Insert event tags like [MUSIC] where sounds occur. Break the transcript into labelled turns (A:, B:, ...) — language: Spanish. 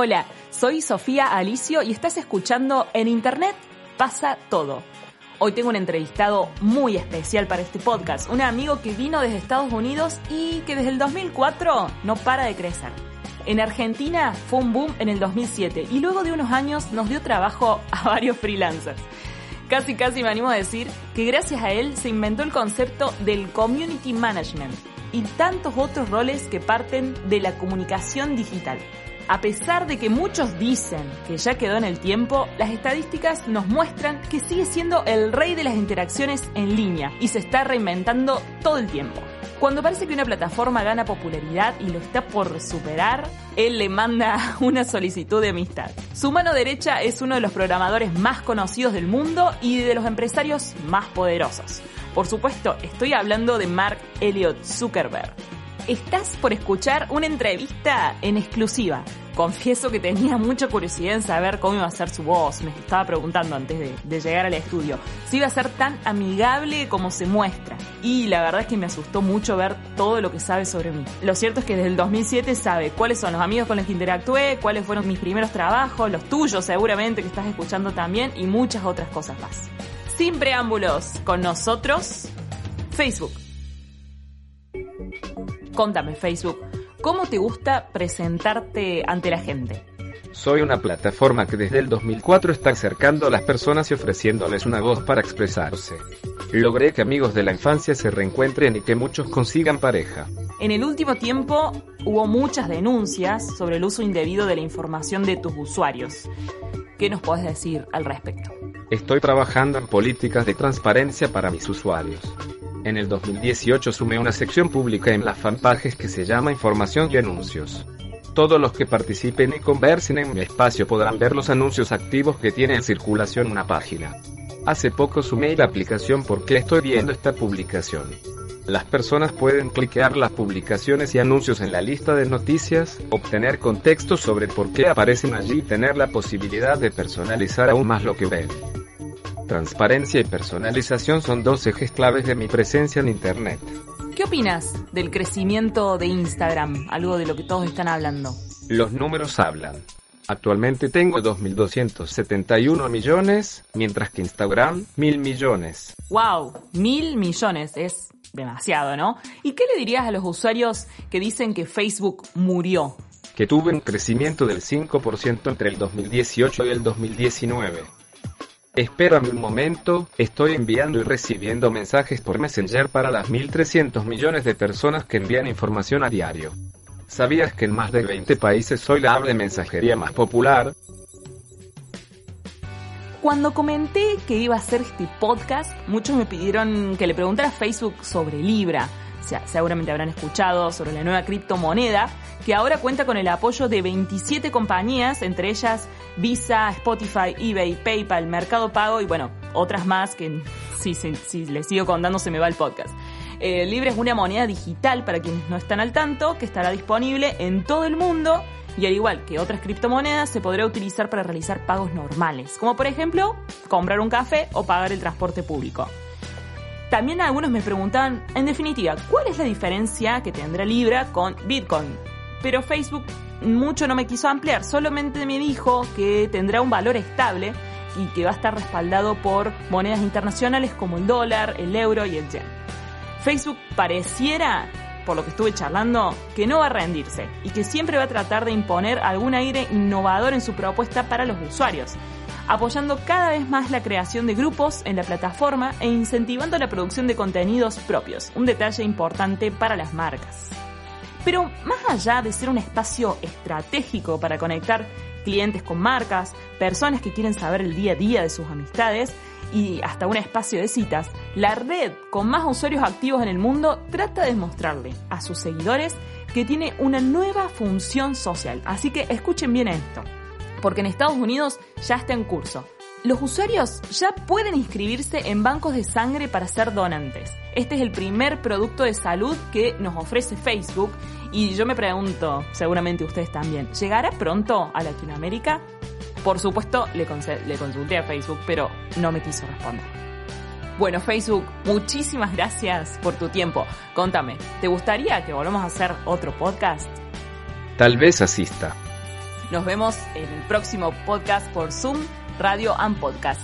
A: Hola, soy Sofía Alicio y estás escuchando En Internet pasa todo. Hoy tengo un entrevistado muy especial para este podcast, un amigo que vino desde Estados Unidos y que desde el 2004 no para de crecer. En Argentina fue un boom en el 2007 y luego de unos años nos dio trabajo [LAUGHS] a varios freelancers. Casi casi me animo a decir que gracias a él se inventó el concepto del community management y tantos otros roles que parten de la comunicación digital. A pesar de que muchos dicen que ya quedó en el tiempo, las estadísticas nos muestran que sigue siendo el rey de las interacciones en línea y se está reinventando todo el tiempo. Cuando parece que una plataforma gana popularidad y lo está por superar, él le manda [LAUGHS] una solicitud de amistad. Su mano derecha es uno de los programadores más conocidos del mundo y de los empresarios más poderosos. Por supuesto, estoy hablando de Mark Elliott Zuckerberg estás por escuchar una entrevista en exclusiva. Confieso que tenía mucha curiosidad en saber cómo iba a ser su voz. Me estaba preguntando antes de, llegar al estudio si iba a ser tan amigable como se muestra. Y la verdad es que me asustó mucho ver todo lo que sabe sobre mí. Lo cierto es que desde el 2007 sabe cuáles son los amigos con los que interactué, cuáles fueron mis primeros trabajos, los tuyos seguramente que estás escuchando también y muchas otras cosas más. Sin preámbulos, con nosotros, Facebook. Contame, Facebook, ¿cómo te gusta presentarte ante la gente?
B: Soy una plataforma que desde el 2004 está acercando a las personas y ofreciéndoles una voz para expresarse. Logré que amigos de la infancia se reencuentren y que muchos consigan pareja.
A: En el último tiempo hubo muchas denuncias sobre el uso indebido de la información de tus usuarios. ¿Qué nos puedes decir al respecto?
B: Estoy trabajando en políticas de transparencia para mis usuarios. En el 2018 sumé una sección pública en las fanpages que se llama Información y Anuncios. Todos los que participen y conversen en mi espacio podrán ver los anuncios activos que tiene en circulación una página. Hace poco sumé la aplicación porque estoy viendo esta publicación. Las personas pueden cliquear las publicaciones y anuncios en la lista de noticias, obtener contexto sobre por qué aparecen allí y tener la posibilidad de personalizar aún más lo que ven. Transparencia y personalización son dos ejes claves de mi presencia en Internet.
A: ¿Qué opinas del crecimiento de Instagram? Algo de lo que todos están hablando.
B: Los números hablan. Actualmente tengo 2.271 millones, mientras que Instagram, mil millones.
A: ¡Wow! Mil millones. Es demasiado, ¿no? ¿Y qué le dirías a los usuarios que dicen que Facebook murió?
B: Que tuve un crecimiento del 5% entre el 2018 y el 2019. Espérame un momento, estoy enviando y recibiendo mensajes por Messenger para las 1.300 millones de personas que envían información a diario. ¿Sabías que en más de 20 países soy la habla de mensajería más popular?
A: Cuando comenté que iba a hacer este podcast, muchos me pidieron que le preguntara a Facebook sobre Libra seguramente habrán escuchado sobre la nueva criptomoneda, que ahora cuenta con el apoyo de 27 compañías, entre ellas Visa, Spotify, eBay, PayPal, Mercado Pago y bueno, otras más que si, si, les sigo contando se me va el podcast. Eh, Libre es una moneda digital para quienes no están al tanto, que estará disponible en todo el mundo y al igual que otras criptomonedas se podrá utilizar para realizar pagos normales, como por ejemplo comprar un café o pagar el transporte público. También algunos me preguntaban, en definitiva, ¿cuál es la diferencia que tendrá Libra con Bitcoin? Pero Facebook mucho no me quiso ampliar, solamente me dijo que tendrá un valor estable y que va a estar respaldado por monedas internacionales como el dólar, el euro y el yen. Facebook pareciera, por lo que estuve charlando, que no va a rendirse y que siempre va a tratar de imponer algún aire innovador en su propuesta para los usuarios apoyando cada vez más la creación de grupos en la plataforma e incentivando la producción de contenidos propios, un detalle importante para las marcas. Pero más allá de ser un espacio estratégico para conectar clientes con marcas, personas que quieren saber el día a día de sus amistades y hasta un espacio de citas, la red con más usuarios activos en el mundo trata de mostrarle a sus seguidores que tiene una nueva función social. Así que escuchen bien esto porque en Estados Unidos ya está en curso. Los usuarios ya pueden inscribirse en bancos de sangre para ser donantes. Este es el primer producto de salud que nos ofrece Facebook y yo me pregunto, seguramente ustedes también, ¿llegará pronto a Latinoamérica? Por supuesto, le, consulté a Facebook, pero no me quiso responder. Bueno, Facebook, muchísimas gracias por tu tiempo. Contame, ¿te gustaría que volvamos a hacer otro podcast?
B: Tal vez asista.
A: Nos vemos en el próximo podcast por Zoom, Radio and Podcast.